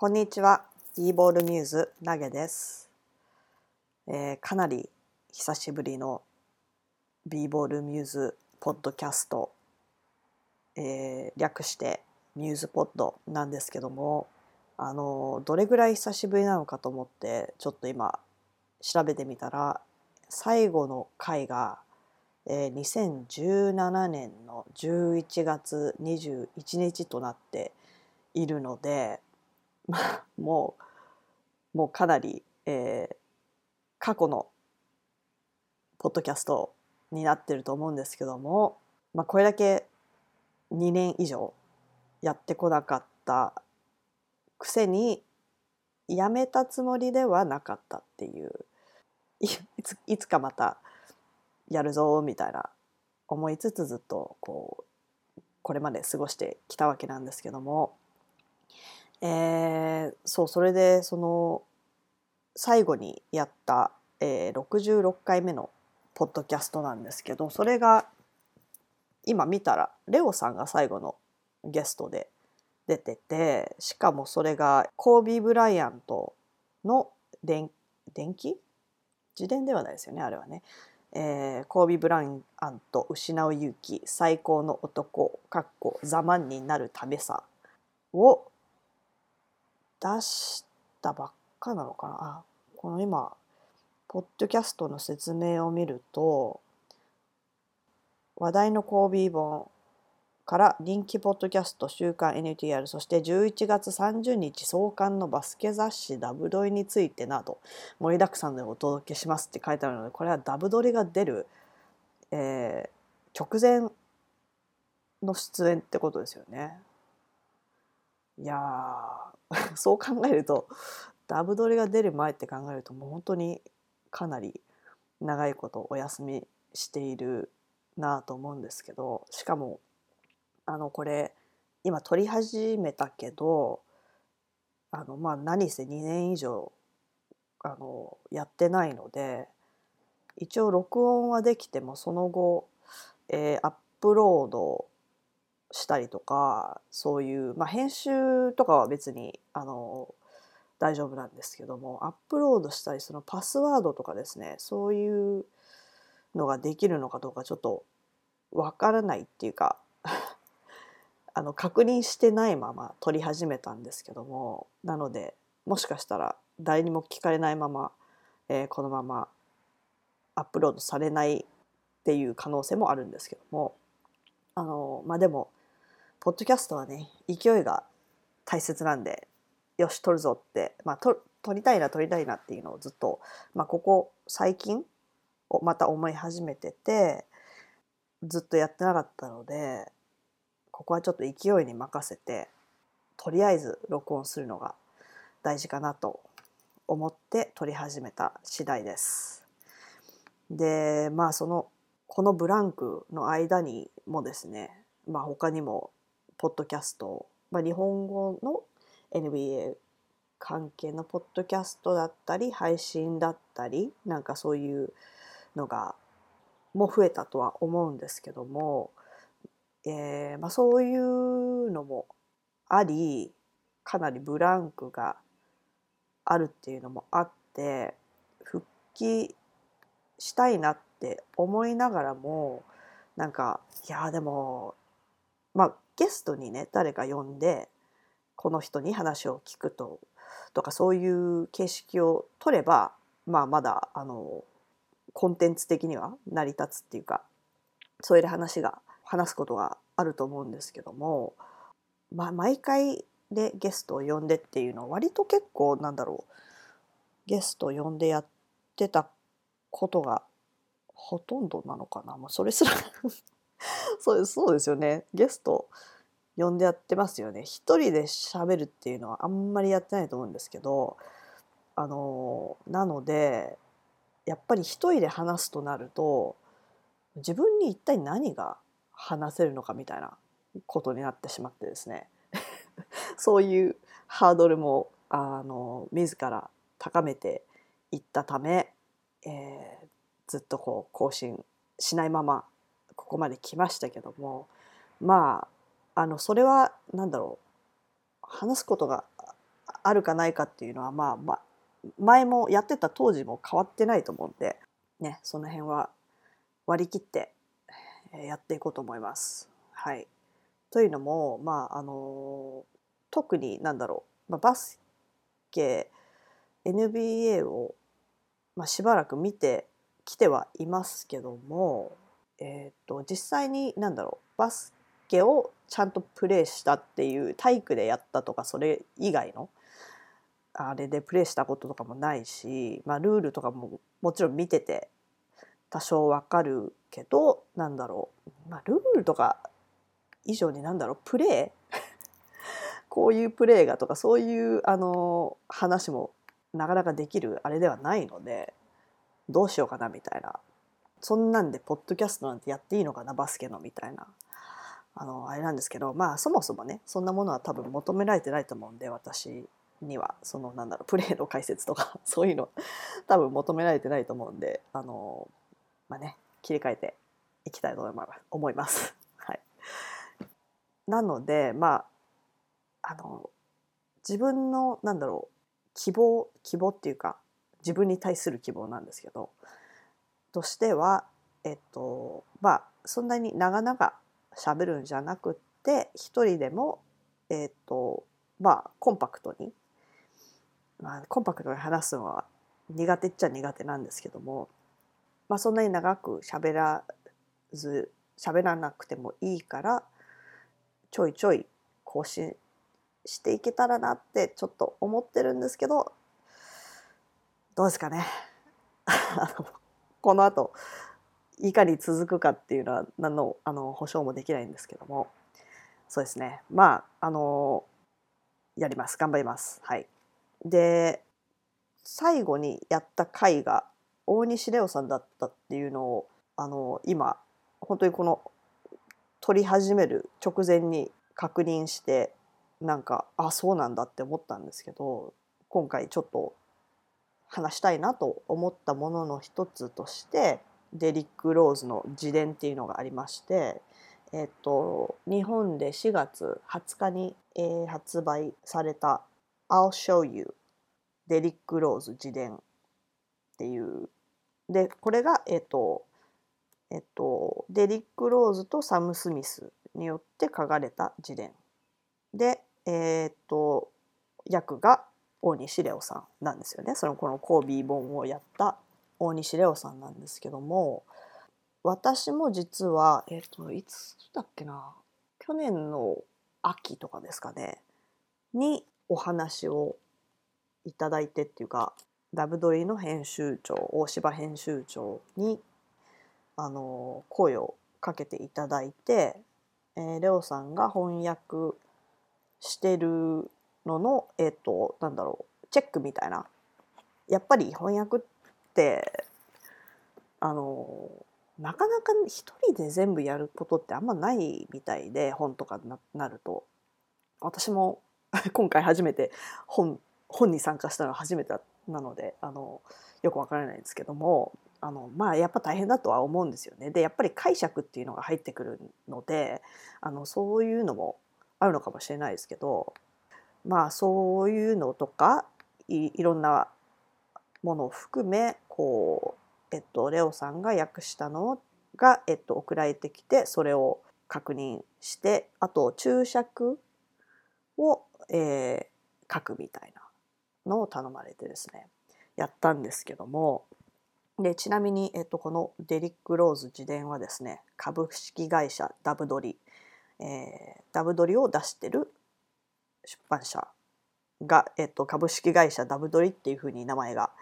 こんにちは。e ボールミューズ投げです、えーかなり久しぶりの b ボールミューズポッドキャスト、えー略してミューズポッドなんですけども、あのどれぐらい久しぶりなのかと思ってちょっと今調べてみたら最後の回が、えー2017年の11月21日となっているので、まあ、もうもうかなり、えー過去のポッドキャストになってると思うんですけども、まあ、これだけ2年以上やってこなかったくせにやめたつもりではなかったっていう いついつかまたやるぞみたいな思いつつずっとこうこれまで過ごしてきたわけなんですけども、えーそうそれでその最後にやった、えー66回目のポッドキャストなんですけどそれが今見たらレオさんが最後のゲストで出ててしかもそれがコービー・ブライアントの電電気？自伝ではないですよねあれはね、えーコービー・ブライアント失う勇気最高の男かっこザマンになるためさを出したばっかなのかな？この今ポッドキャストの説明を見ると話題のコービー本から人気ポッドキャスト週刊 NTR そして11月30日創刊のバスケ雑誌ダブドリについてなど盛りだくさんでお届けしますって書いてあるのでこれはダブドリが出る、えー直前の出演ってことですよね。いやー そう考えるとダブドリが出る前って考えるともう本当にかなり長いことお休みしているなと思うんですけどしかもあのこれ今撮り始めたけどあのまあ何せ2年以上あのやってないので一応録音はできてもその後、えーアップロードしたりとかそういう、まあ、編集とかは別にあの大丈夫なんですけどもアップロードしたりそのパスワードとかですねそういうのができるのかどうかちょっとわからないっていうか あの確認してないまま撮り始めたんですけどもなのでもしかしたら誰にも聞かれないまま、えーこのままアップロードされないっていう可能性もあるんですけどもあのまあでもポッドキャストはね勢いが大切なんでよし撮るぞって、まあ、撮撮りたいな撮りたいなっていうのをずっと、まあ、ここ最近をまた思い始めててずっとやってなかったのでここはちょっと勢いに任せてとりあえず録音するのが大事かなと思って撮り始めた次第です。でまあそのこのブランクの間にもですね、まあ、他にもポッドキャスト、まあ、日本語の NBA 関係のポッドキャストだったり配信だったりなんかそういうのがも増えたとは思うんですけども、えーまあ、そういうのもありかなりブランクがあるっていうのもあって復帰したいなって思いながらもなんかいやでもまあゲストにね誰か呼んでこの人に話を聞くととかそういう形式を取ればまあまだあのコンテンツ的には成り立つっていうかそういう話が話すことがあると思うんですけども、まあ、毎回でゲストを呼んでっていうのは割と結構なんだろうゲストを呼んでやってたことがほとんどなのかな、まあ、それすら そうですそうですよね。ゲスト呼んでやってますよね。一人で喋るっていうのはあんまりやってないと思うんですけどあのなのでやっぱり一人で話すとなると自分に一体何が話せるのかみたいなことになってしまってですね。そういうハードルもあの自ら高めていったため、えーずっとこう更新しないままここまで来ましたけどもまああのそれは何だろう。話すことがあるかないかっていうのはまあまあ前もやってた当時も変わってないと思うんでねその辺は割り切ってやっていこうと思います。はい、というのもまああの特になんだろう、まあ、バスケ NBA を、まあ、しばらく見てきてはいますけども、えーと、実際になんだろう。バスケをちゃんとプレーしたっていう体育でやったとかそれ以外のあれでプレーしたこととかもないし、まあ、ルールとかももちろん見てて多少わかるけどなんだろう、まあ、ルールとか以上になんだろうプレー こういうプレーがとかそういうあの話もなかなかできるあれではないのでどうしようかなみたいな。そんなんでポッドキャストなんてやっていいのかなバスケのみたいな。あのあれなんですけどまあそもそもねそんなものは多分求められてないと思うんで私には。そのなんだろうプレーの解説とか そういうの多分求められてないと思うんであのまあね切り替えていきたいと思います。はい、なのでまああの自分のなんだろう希望希望っていうか自分に対する希望なんですけどとしてはえっとまあそんなに長々喋るんじゃなくって一人でもえっとまあコンパクトに、まあ、コンパクトに話すのは苦手っちゃ苦手なんですけども、まあ、そんなに長く喋らず喋らなくてもいいからちょいちょい更新していけたらなってちょっと思ってるんですけどどうですかね。この後いかに続くかっていうのは何のあの保証もできないんですけども。そうですね。まああのやります。頑張ります。はい。で最後にやった回が大西レオさんだったっていうのをあの今本当にこの撮り始める直前に確認してなんかあそうなんだって思ったんですけど今回ちょっと話したいなと思ったものの一つとしてデリック・ローズの自伝っていうのがありまして、えっと、日本で4月20日に、えー、発売された「I'll Show You デリック・ローズ自伝」っていう。でこれが、えっとえっと、デリック・ローズとサム・スミスによって書かれた自伝。で、えっと役が大西レオさんなんですよね。そのこのコービー本をやった大西レオさんなんですけども私も実はえっ、といつだっけな去年の秋とかですかねにお話をいただいてっていうかダブドリの編集長大柴編集長にあの声をかけていただいて、えー、レオさんが翻訳してるのの、え、ー、と、なんだろう、チェックみたいな。やっぱり翻訳って、あの、なかなか一人で全部やることってあんまないみたいで、本とかななると。私も 今回初めて本、本に参加したのは初めてなので、あの、よくわからないんですけども、あのまあやっぱ大変だとは思うんですよね。でやっぱり解釈っていうのが入ってくるのであのそういうのもあるのかもしれないですけどまあそういうのとかいろんなものを含めこう、えっと、レオさんが訳したのが、えっと、送られてきてそれを確認してあと注釈を、えー、書くみたいなのを頼まれてですねやったんですけどもでちなみに、えっと、このデリック・ローズ自伝はですね株式会社ダブドリ、えー、ダブドリを出してる出版社が、えっと、株式会社ダブドリっていうふうに名前が、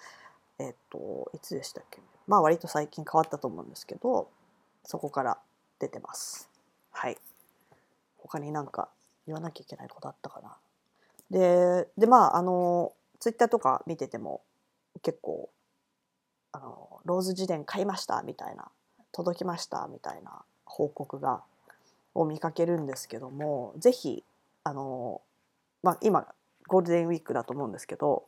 えっと、いつでしたっけ？まあ割と最近変わったと思うんですけどそこから出てます。はい。他になんか言わなきゃいけないことあったかな？で、でまああのツイッターとか見てても結構あのローズ自伝買いましたみたいな届きましたみたいな報告がを見かけるんですけども是非あのまあ、今ゴールデンウィークだと思うんですけど、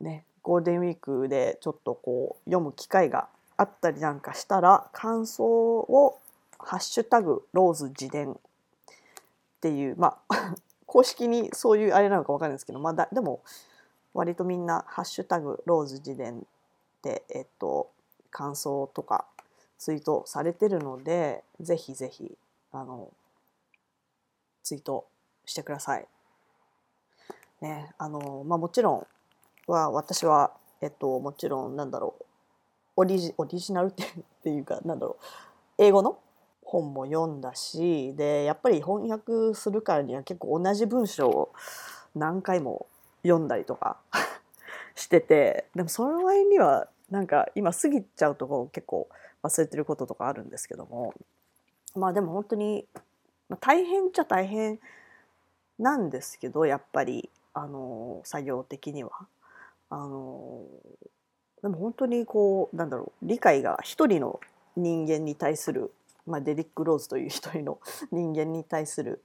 ね、ゴールデンウィークでちょっとこう読む機会があったりなんかしたら感想を「ハッシュタグローズ自伝」っていうまあ 公式にそういうあれなのか分かんないですけど、まあ、だでも割とみんな「ハッシュタグローズ自伝」で、えっと、感想とかツイートされてるのでぜひぜひあのツイートしてください。ねあのまあ、もちろんは私は、えっと、もちろんなんだろうオリジオリジナルっていうかなんだろう英語の本も読んだしでやっぱり翻訳するからには結構同じ文章を何回も読んだりとか しててでもその割にはなんか今過ぎちゃうとこ結構忘れてることとかあるんですけどもまあでも本当に、大変っちゃ大変なんですけどやっぱりあの作業的には。あのでも本当にこうなんだろう理解が一人の人間に対する、まあ、デリック・ローズという一人の人間に対する、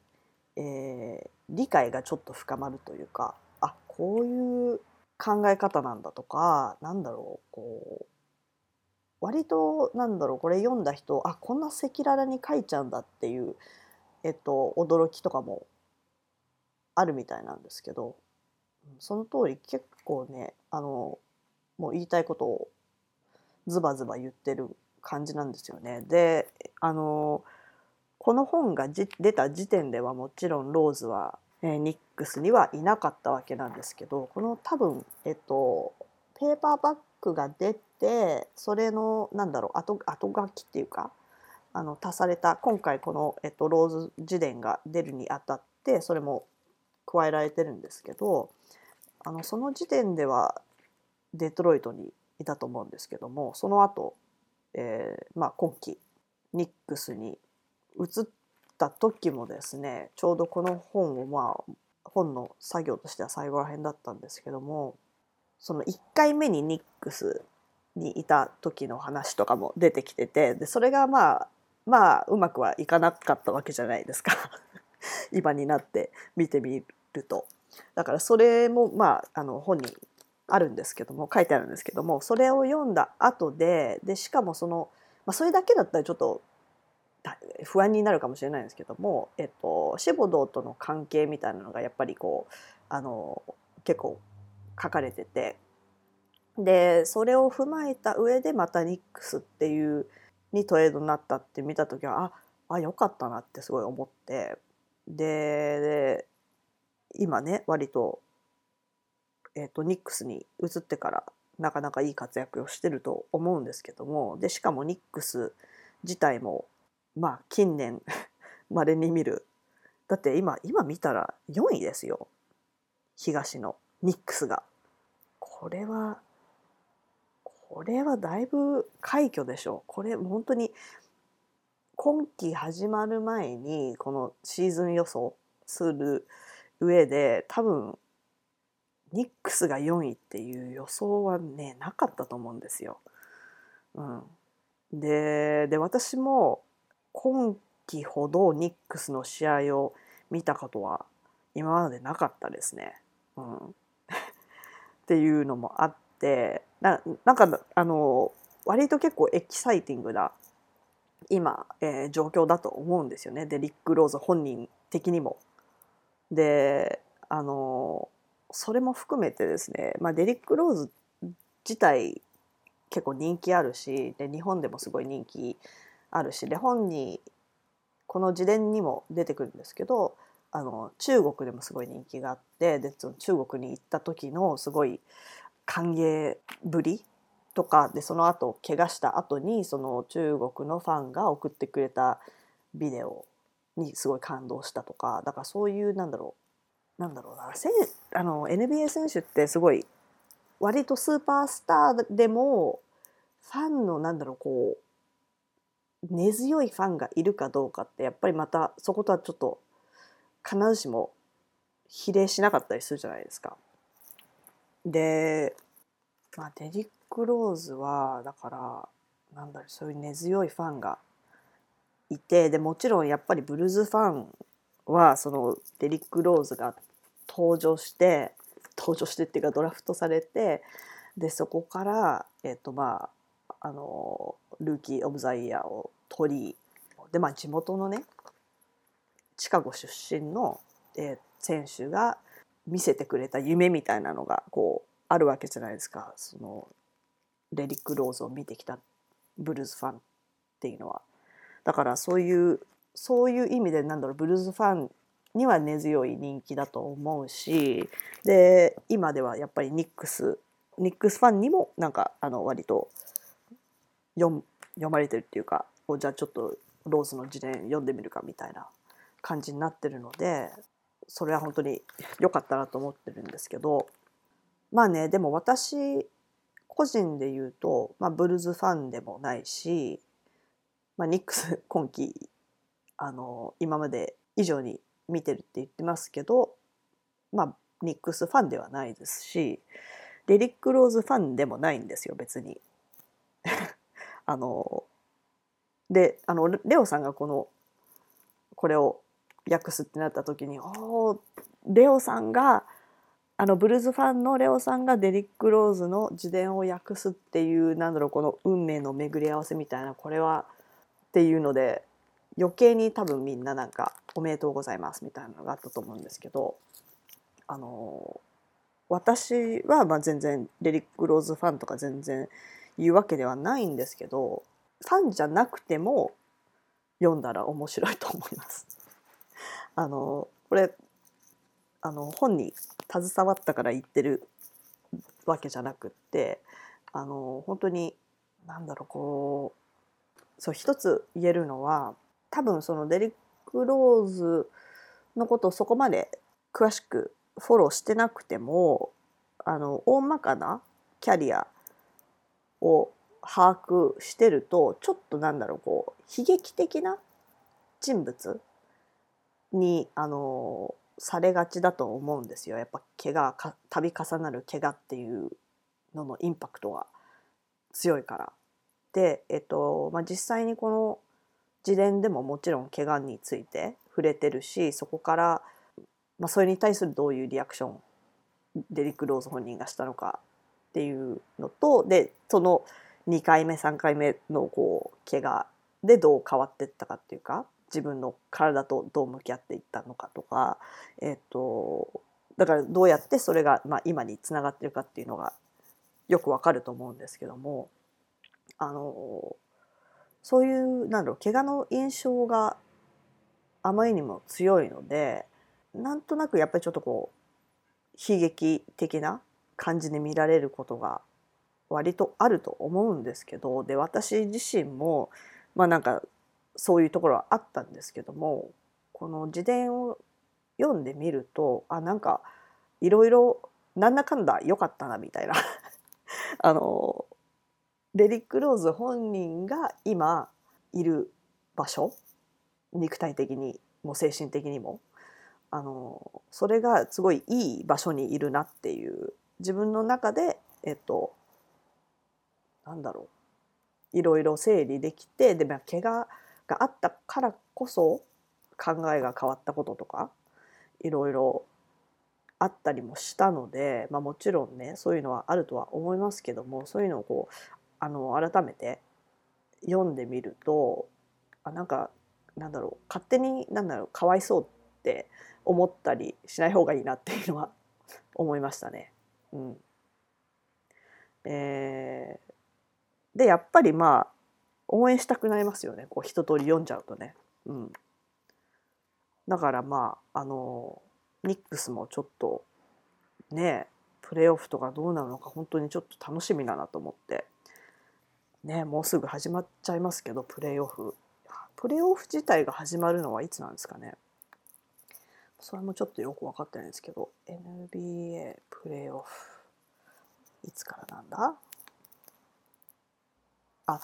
えー、理解がちょっと深まるというかあこういう考え方なんだとかなんだろうこう割となんだろうこれ読んだ人あこんな赤裸々に書いちゃうんだっていう、えっと、驚きとかもあるみたいなんですけどその通り結構ねあのもう言いたいことをズバズバ言ってる感じなんですよね。であのこの本が出た時点ではもちろんローズは、えー、ニックスにはいなかったわけなんですけどこの多分えっとペーパーバッグが出てそれのなんだろう後後書きっていうかあの足された今回この、えっと、ローズ自伝が出るにあたってそれも加えられてるんですけどあのその時点ではデトロイトにいたと思うんですけどもその後、えーまあ今期ニックスに移った時もですねちょうどこの本をまあ本の作業としては最後らへんだったんですけどもその1回目にニックスにいた時の話とかも出てきててでそれがまあまあうまくはいかなかったわけじゃないですか。今になって見てみると。だからそれもまああの本にあるんですけども書いてあるんですけどもそれを読んだ後ででしかもその、まあ、それだけだったらちょっと不安になるかもしれないんですけども、えっと、シボドーとの関係みたいなのがやっぱりこうあの結構書かれててでそれを踏まえた上でまたニックスっていうにトレードになったって見た時はああよかったなってすごい思ってで今ね割と,、えーと、ニックスに移ってからなかなかいい活躍をしてると思うんですけどもでしかもニックス自体もまあ近年 まれに見るだって今今見たら4位ですよ東のニックスが。これはこれはだいぶ快挙でしょう。これ本当に今季始まる前にこのシーズン予想する上で多分ニックスが4位っていう予想はねなかったと思うんですよ。うん、でで私も今季ほどニックスの試合を見たことは今までなかったですね。うん、っていうのもあってななんかあの割と結構エキサイティングな今、えー、状況だと思うんですよねデリック・ローズ本人的にも。であのそれも含めてですね、まあ、デリック・ローズ自体結構人気あるしで日本でもすごい人気あるしで本にこの自伝にも出てくるんですけどあの中国でもすごい人気があってで中国に行った時のすごい歓迎ぶりとかでその後怪我した後にその中国のファンが送ってくれたビデオにすごい感動したとかだからそういうなんだろうなんだろうなせあの NBA 選手ってすごい割とスーパースターでもファンのなんだろうこう根強いファンがいるかどうかってやっぱりまたそことはちょっと必ずしも比例しなかったりするじゃないですか。で、まあ、デリック・ローズはだからなんだろうそういう根強いファンがいてでもちろんやっぱりブルーズファンはそのデリック・ローズが登場して登場してっていうかドラフトされてでそこから、えーとまあ、あのルーキー・オブ・ザ・イヤーを取りで、まあ、地元のねシカゴ出身の、えー、選手が見せてくれた夢みたいなのがこうあるわけじゃないですか。そのレリック・ローズを見てきたブルーズファンっていうのは。だからそういうそういう意味でなんだろうブルーズファンには根強い人気だと思うしで今ではやっぱりニックスニックスファンにもなんかあの割と読読まれてるっていうかじゃあちょっとローズの自伝読んでみるかみたいな感じになってるのでそれは本当に良かったなと思ってるんですけどまあねでも私個人で言うと、まあ、ブルーズファンでもないしまあ、ニックス 今季あの今まで以上に見てるって言ってますけど、まあ、ニックスファンではないですしレリック・ローズファンでもないんですよ別に。あのであのレオさんがこのこれを訳すってなった時におレオさんがあのブルーズファンのレオさんがデリック・ローズの自伝を訳すっていうなんだろうこの運命の巡り合わせみたいなこれはっていうので余計に多分みんななんか「おめでとうございます」みたいなのがあったと思うんですけどあの私はまあ全然レリック・ローズファンとか全然言うわけではないんですけどファンじゃなくても読んだら面白いと思います。あのこれあの本に携わったから言ってるわけじゃなくってあの本当に何だろうこうそう一つ言えるのは多分そのデリック・ローズのことをそこまで詳しくフォローしてなくてもあの大まかなキャリアを把握してるとちょっとなんだろうこう悲劇的な人物にあのされがちだと思うんですよやっぱ怪我か度重なる怪我っていうののインパクトが強いから。で、えっとまあ、実際にこの自伝でももちろん怪我について触れてるしそこから、まあ、それに対するどういうリアクションデリック・ローズ本人がしたのかっていうのとでその2回目3回目のこう怪我でどう変わってったかっていうか自分の体とどう向き合っていったのかとか、えっと、だからどうやってそれが、まあ、今につながってるかっていうのがよくわかると思うんですけどもあのそういうなんだろう怪我の印象があまりにも強いのでなんとなくやっぱりちょっとこう悲劇的な感じで見られることが割とあると思うんですけどで私自身もまあなんかそういうところはあったんですけどもこの自伝を読んでみるとあなんかいろいろなんだかんだ良かったなみたいな。あのレリック・ローズ本人が今いる場所肉体的にも精神的にも。あのそれがすごいいい場所にいるなっていう。自分の中でえっとなんだろう。いろいろ整理できてでも怪我があったからこそ考えが変わったこととかいろいろあったりもしたので、まあ、もちろんねそういうのはあるとは思いますけどもそういうのをこうあの改めて読んでみるとあなんかなんだろう勝手になんだろうかわいそうって思ったりしない方がいいなっていうのは 思いましたね。うんえー、でやっぱりまあ応援したくなりますよね。こう一通り読んじゃうとね。うん、だからまああのニックスもちょっとねプレーオフとかどうなるのか本当にちょっと楽しみだなと思って。ねもうすぐ始まっちゃいますけどプレーオフ。プレーオフ自体が始まるのはいつなんですかね。それもちょっとよく分かってないんですけど NBA プレーオフ。いつからなんだ？あ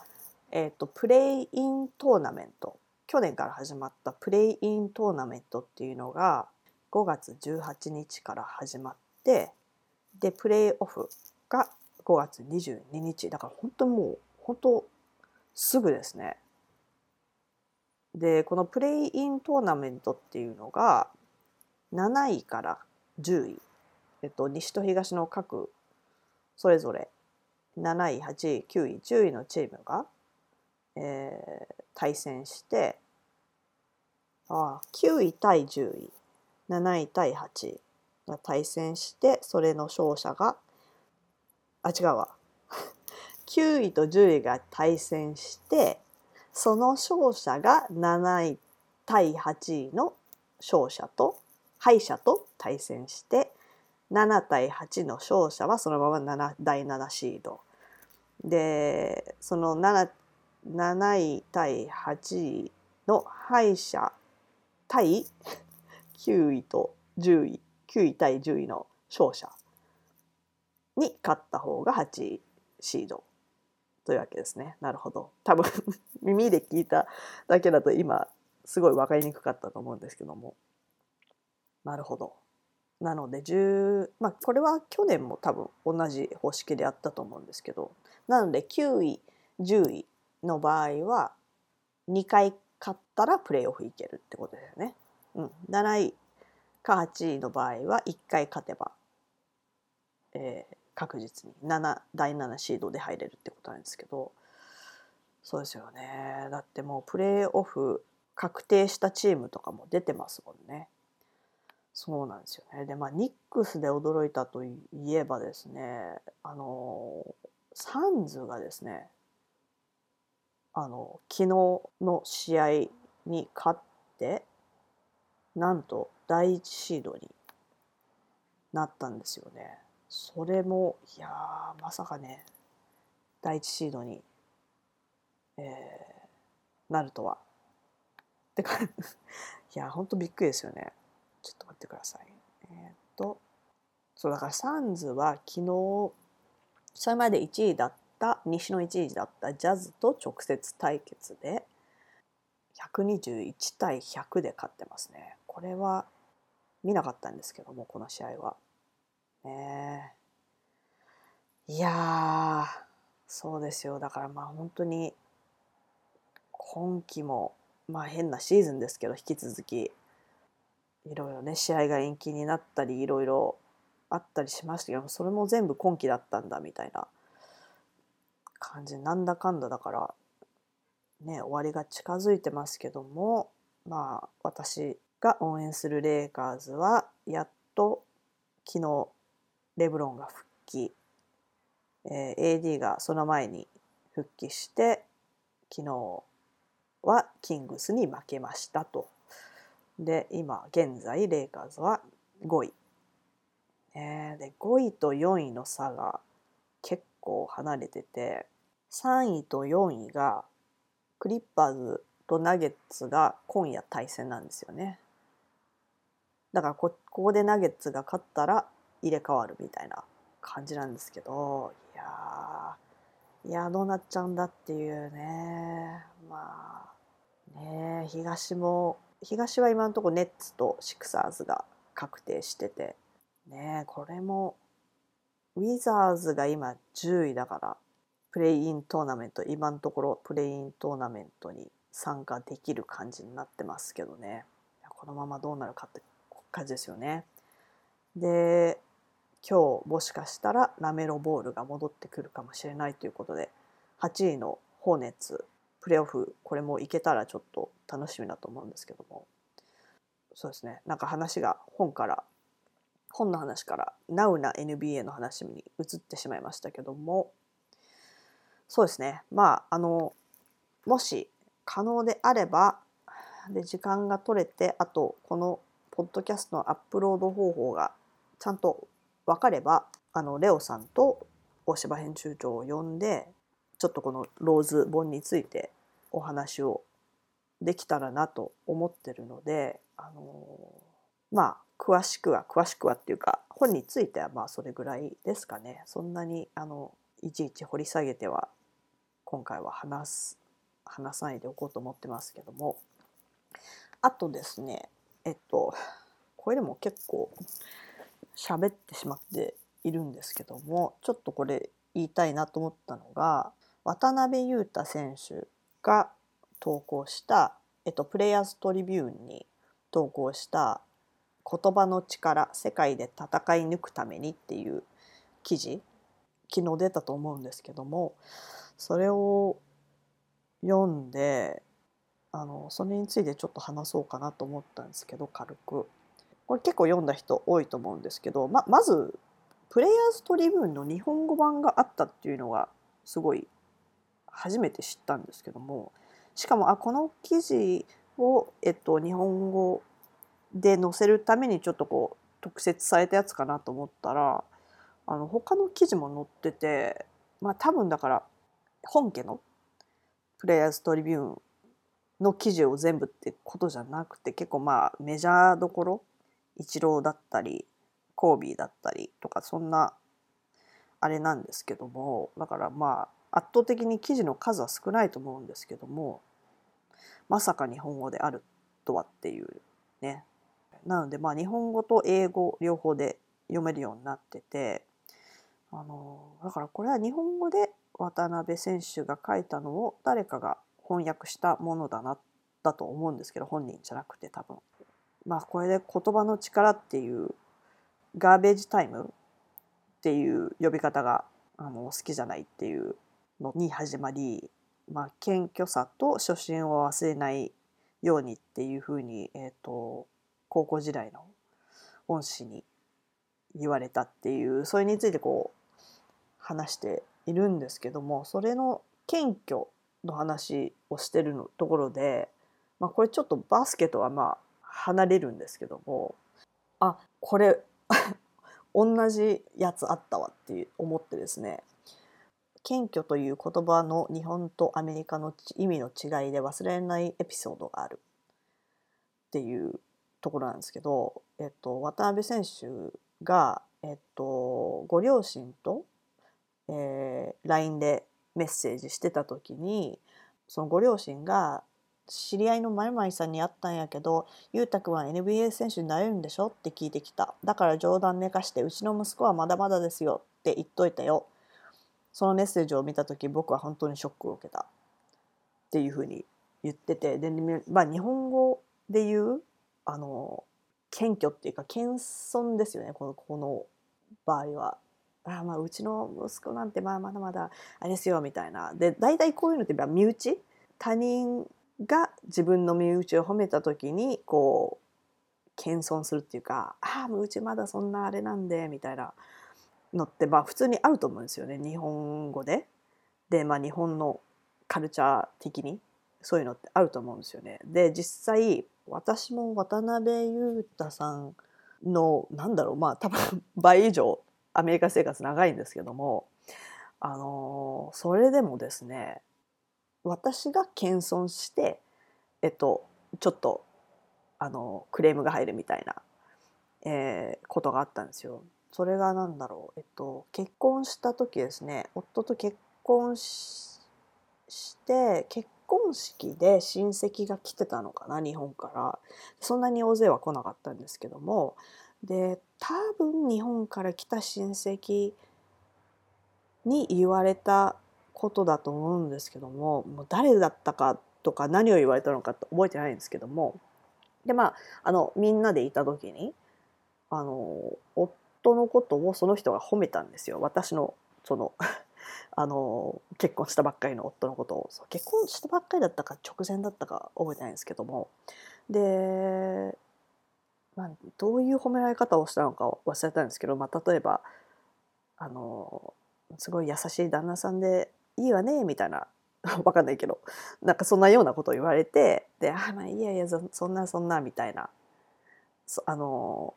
えっ、ー、とプレイイントーナメント。去年から始まったプレイイントーナメントっていうのが5月18日から始まってでプレーオフが5月22日。だから本当もう本当すぐですね。でこのプレイイントーナメントっていうのが7位から10位、えっと、西と東の各それぞれ7位8位9位10位のチームが、えー、対戦してあ9位対10位7位対8位が対戦してそれの勝者があ違うわ。9位と10位が対戦してその勝者が7位対8位の勝者と敗者と対戦して7対8の勝者はそのまま7第7シード。でその 7, 7位対8位の敗者対9位と10位9位対10位の勝者に勝った方が8位シードというわけですね。なるほど。多分 耳で聞いただけだと今すごい分かりにくかったと思うんですけども。なるほど。なので10まあこれは去年も多分同じ方式でやったと思うんですけどなので9位10位の場合は2回勝ったらプレーオフいけるってことですよね。うん、7位か8位の場合は1回勝てば、えー、確実に7第7シードで入れるってことなんですけどそうですよねだってもうプレーオフ確定したチームとかも出てますもんね。そうなんですよね。でまあニックスで驚いたといえばですねあのサンズがですねあの昨日の試合に勝ってなんと第一シードになったんですよね。それもいやまさかね第一シードに、えー、なるとは。ってか いやほんとびっくりですよね。ちょっと待ってください。えー、っとそうだからサンズは昨日それまで1位だった西の1位だったジャズと直接対決で121対100で勝ってますね。これは見なかったんですけどもこの試合は。ねいやそうですよだからまあ本当に今季もまあ変なシーズンですけど引き続きいろいろね試合が延期になったりいろいろあったりしましたけどそれも全部今季だったんだみたいな感じなんだかんだだからね終わりが近づいてますけどもまあ私が応援するレイカーズはやっと昨日レブロンが復帰、えー、AD がその前に復帰して昨日はキングスに負けましたと。で今現在レイカーズは5位。えー、で5位と4位の差が結構離れてて3位と4位がクリッパーズとナゲッツが今夜対戦なんですよね。だからここでナゲッツが勝ったら入れ替わるみたいな感じなんですけどいやいやどうなっちゃうんだっていうねまあね東も東は今のところネッツとシクサーズが確定しててねこれもウィザーズが今10位だからプレイイントーナメント今のところプレイントーナメントに参加できる感じになってますけどね。このままどうなるかって感じですよね。で今日もしかしたらラメロボールが戻ってくるかもしれないということで8位のホーネツプレーオフこれもいけたらちょっと楽しみだと思うんですけども。そうですね。なんか話が本から本の話からナウな NBA の話に移ってしまいましたけどもそうですね。まああのもし可能であればで時間が取れてあとこのポッドキャストのアップロード方法がちゃんと分かればあのレオさんと大柴編集長を呼んでちょっとこのローズ本についてお話をできたらなと思ってるのであのまあ詳しくは詳しくはっていうか本についてはまあそれぐらいですかね。そんなにあのいちいち掘り下げては今回は話す話さないでおこうと思ってますけども。あとですねえっとこれでも結構喋ってしまっているんですけどもちょっとこれ言いたいなと思ったのが渡辺裕太選手が投稿した、えっと、プレイヤーズトリビューンに投稿した「言葉の力世界で戦い抜くために」っていう記事昨日出たと思うんですけどもそれを読んであのそれについてちょっと話そうかなと思ったんですけど軽く。これ結構読んだ人多いと思うんですけどままずプレイヤーズトリブンの日本語版があったっていうのがすごい初めて知ったんですけどもしかもあこの記事を、えっと、日本語で載せるためにちょっとこう特設されたやつかなと思ったらあの他の記事も載っててまあ多分だから本家の？プレイヤーズトリビューンの記事を全部ってことじゃなくて結構まあメジャーどころ？イチローだったりコービーだったりとかそんなあれなんですけどもだからまあ圧倒的に記事の数は少ないと思うんですけどもまさか日本語であるとはっていうね。なのでまあ日本語と英語両方で読めるようになっててあのだからこれは日本語で渡辺選手が書いたのを誰かが翻訳したものだなだと思うんですけど本人じゃなくて多分。まあこれで言葉の力っていうガーベージタイムっていう呼び方があの好きじゃないっていうのに始まり、まあ、謙虚さと初心を忘れないようにっていうふうに、えーと高校時代の恩師に言われたっていうそれについてこう話しているんですけどもそれの謙虚の話をしてるのところで、まあ、これちょっとバスケとはまあ離れるんですけどもあこれ 同じやつあったわって思ってですね謙虚という言葉の日本とアメリカの意味の違いで忘れられないエピソードがあるっていうところなんですけど、えっと、渡辺選手が、えっと、ご両親と、えー、LINE でメッセージしてた時にそのご両親が知り合いのまるさんに会ったんやけど「ゆうたくんは NBA 選手になれるんでしょ?」って聞いてきた「だから冗談寝かしてうちの息子はまだまだですよ」って言っといたよ。そのメッセージを見た時僕は本当にショックを受けた。っていうふうに言ってて。で、まあ、日本語で言うあの謙虚っていうか謙遜ですよね。このこの場合は。あまあうちの息子なんてまあまだまだあれですよみたいな。で大体こういうのって身内？他人が自分の身内を褒めた時にこう謙遜するっていうか「ああうちまだそんなあれなんで」みたいなのってまあ普通にあると思うんですよね日本語で。でまあ日本のカルチャー的にそういうのってあると思うんですよね。で実際私も渡辺裕太さんのなんだろうまあ多分倍以上アメリカ生活長いんですけどもあのそれでもですね私が謙遜してえっとちょっとあのクレームが入るみたいな、えー、ことがあったんですよ。それが何だろう、えっと、結婚した時ですね夫と結婚して結婚式で親戚が来てたのかな日本からそんなに大勢は来なかったんですけどもで多分日本から来た親戚に言われたことだと思うんですけどももう誰だったかとか何を言われたのかって覚えてないんですけどもでまああのみんなでいた時にあの夫のことをその人が褒めたんですよ。私のその あの結婚したばっかりの夫のことを。結婚したばっかりだったか直前だったか覚えてないんですけども。で、まあ、どういう褒められ方をしたのか忘れたんですけど、まあ、例えばあのすごい優しい旦那さんでいいわねみたいな わかんないけどなんかそんなようなことを言われてで「あまあいやいやそんなそんな」みたいなそあの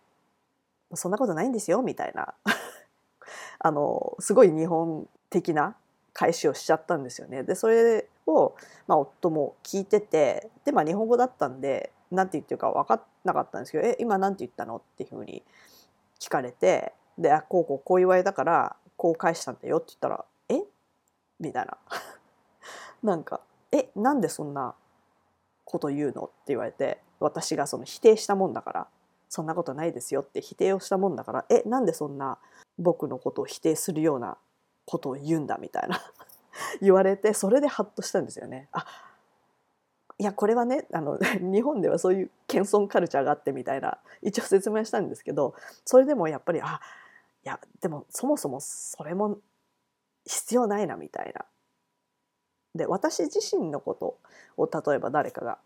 そんなことないんですよみたいな あのすごい日本的な返しをしちゃったんですよね。でそれを、まあ、夫も聞いててで、まあ、日本語だったんで何て言ってるか分かんなかったんですけど「え今何て言ったの?」っていうふうに聞かれてであこうこうこう言われたからこう返したんだよって言ったら「え？みたいな なんか「えなんでそんなこと言うの?」って言われて私がその否定したもんだから「そんなことないですよ」って否定をしたもんだから「えなんでそんな僕のことを否定するようなことを言うんだ？みたいな 言われてそれでハッとしたんですよね。あいやこれはねあの 日本ではそういう謙遜カルチャーがあってみたいな一応説明したんですけどそれでもやっぱりあいやでもそもそもそれも必要ないなみたいな。で私自身のことを例えば誰かが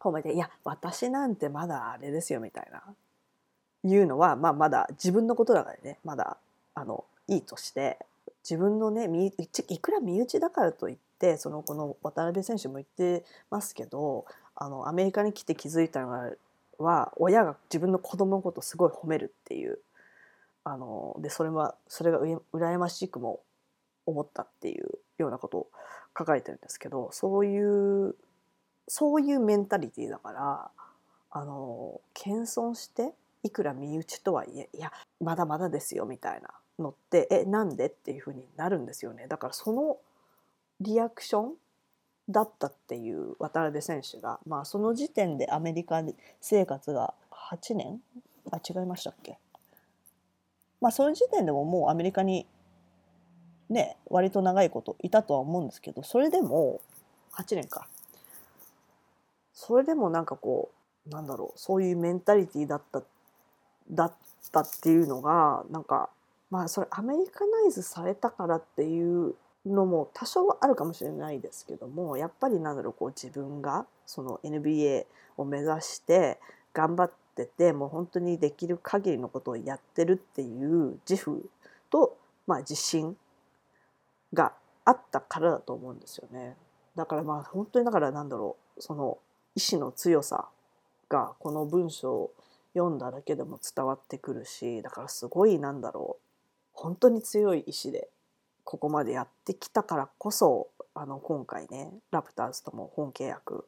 褒めて「いや私なんてまだあれですよ」みたいないうのは、まあ、まだ自分のことだからねまだあのいいとして自分のねいくら身内だからといってそのこの渡辺選手も言ってますけどあのアメリカに来て気づいたのは親が自分の子供のことをすごい褒めるっていうあのでそれはそれが羨ましくも思ったっていうようなことを書かれてるんですけどそういうそういうメンタリティーだからあの謙遜していくら身内とはいえいやまだまだですよみたいなのってえなんで？っていうふうになるんですよね。だからそのリアクションだったっていう渡辺選手が、まあ、その時点でアメリカ生活が8年？あ違いましたっけ？まあその時点でももうアメリカにね割と長いこといたとは思うんですけどそれでも8年か。それでもなんかこうなんだろうそういうメンタリティーだっただったっていうのがなんかまあそれアメリカナイズされたからっていうのも多少はあるかもしれないですけどもやっぱりなんだろうこう自分がその NBA を目指して頑張っててもう本当にできる限りのことをやってるっていう自負と、まあ、自信があったからだと思うんですよね。だからまあ本当にだからなんだろうその意志の強さがこの文章を読んだだけでも伝わってくるしだからすごいなんだろう本当に強い意志でここまでやってきたからこそあの今回ねラプターズとも本契約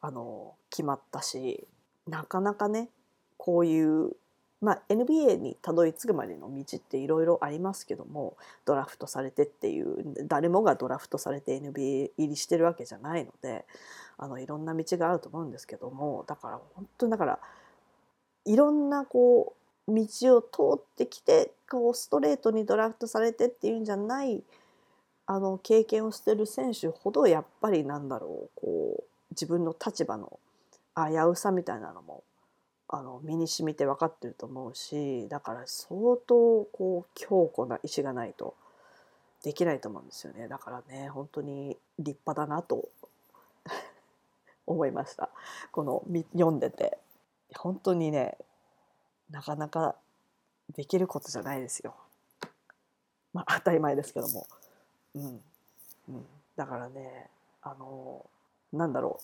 あの決まったしなかなかねこういうまあ、NBA にたどり着くまでの道っていろいろありますけどもドラフトされてっていう誰もがドラフトされて NBA 入りしてるわけじゃないのでいろんな道があると思うんですけどもだから本当にだからいろんなこう道を通ってきてこうストレートにドラフトされてっていうんじゃないあの経験をしてる選手ほどやっぱりなんだろうこう自分の立場の危うさみたいなのもあの身に染みて分かってると思うしだから相当こう強固な意志がないとできないと思うんですよね。だからね本当に立派だなと 思いました。この読んでて。本当にねなかなかできることじゃないですよ。まあ当たり前ですけども。うん、うん、だからねあのなんだろ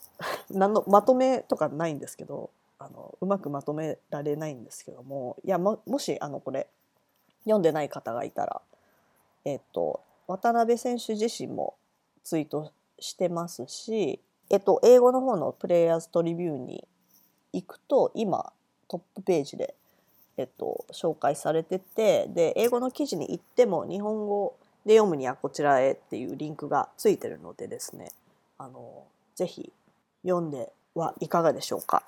う。何のまとめとかないんですけどあのうまくまとめられないんですけども。いやももしあのこれ読んでない方がいたら、えっと、渡辺選手自身もツイートしてますし、えっと、英語の方のプレイヤーズトリビューに行くと今トップページで、えっと、紹介されててで英語の記事に行っても日本語で読むにはこちらへっていうリンクがついてるのでですねあのぜひ読んではいかがでしょうか。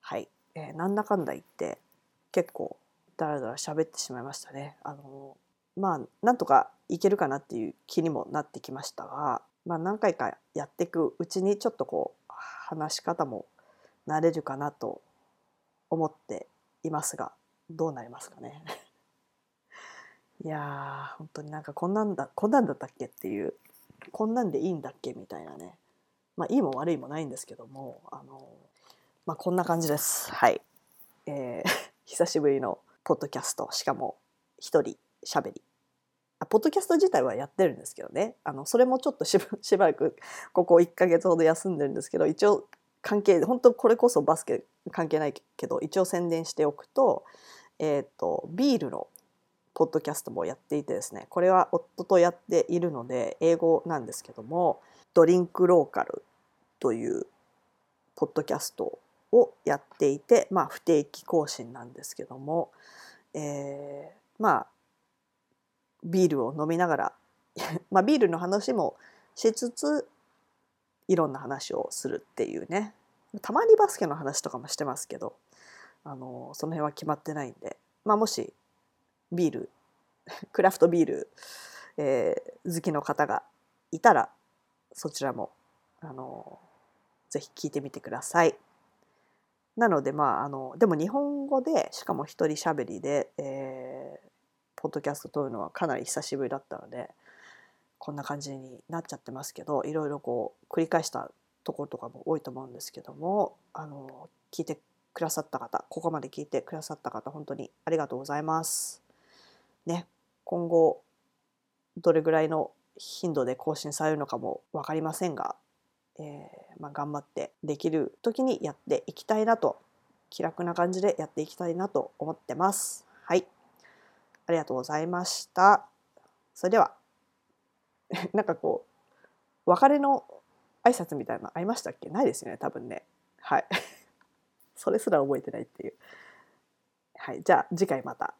はい、えー、なんだかんだ言って結構だらだら喋ってしまいましたね。あのまあなんとかいけるかなっていう気にもなってきましたが、まあ、何回かやっていくうちにちょっとこう話し方も慣れるかなと思っていますがどうなりますかね。いやー本当になんかこんなんだこんなんだったっけっていうこんなんでいいんだっけみたいなねまあいいも悪いもないんですけどもあのまあ、こんな感じです。はい。えー、久しぶりのポッドキャスト、しかも一人喋り。あ、ポッドキャスト自体はやってるんですけどね。あの、それもちょっと しばらく、ここ1ヶ月ほど休んでるんですけど、一応関係、本当これこそバスケ関係ないけど、一応宣伝しておくと、えっ、ー、と、ビールのポッドキャストもやっていてですね、これは夫とやっているので、英語なんですけども、ドリンクローカルというポッドキャストをやっていて、まあ、不定期更新なんですけども、えー、まあビールを飲みながら まあビールの話もしつついろんな話をするっていうね。たまにバスケの話とかもしてますけどあのその辺は決まってないんで、まあ、もしビール クラフトビール、えー、好きの方がいたらそちらもあのぜひ聞いてみてください。なのでまああのでも日本語でしかも一人しゃべりで、えー、ポッドキャスト撮るのはかなり久しぶりだったのでこんな感じになっちゃってますけどいろいろこう繰り返したところとかも多いと思うんですけどもあの聞いてくださった方ここまで聞いてくださった方本当にありがとうございます。ね今後どれぐらいの頻度で更新されるのかも分かりませんが、えーまあ、頑張ってできる時にやっていきたいなと気楽な感じでやっていきたいなと思ってます。はい。ありがとうございました。それでは、なんかこう、別れの挨拶みたいなのありましたっけ？ないですよね、多分ね。はい。それすら覚えてないっていう。はい。じゃあ、次回また。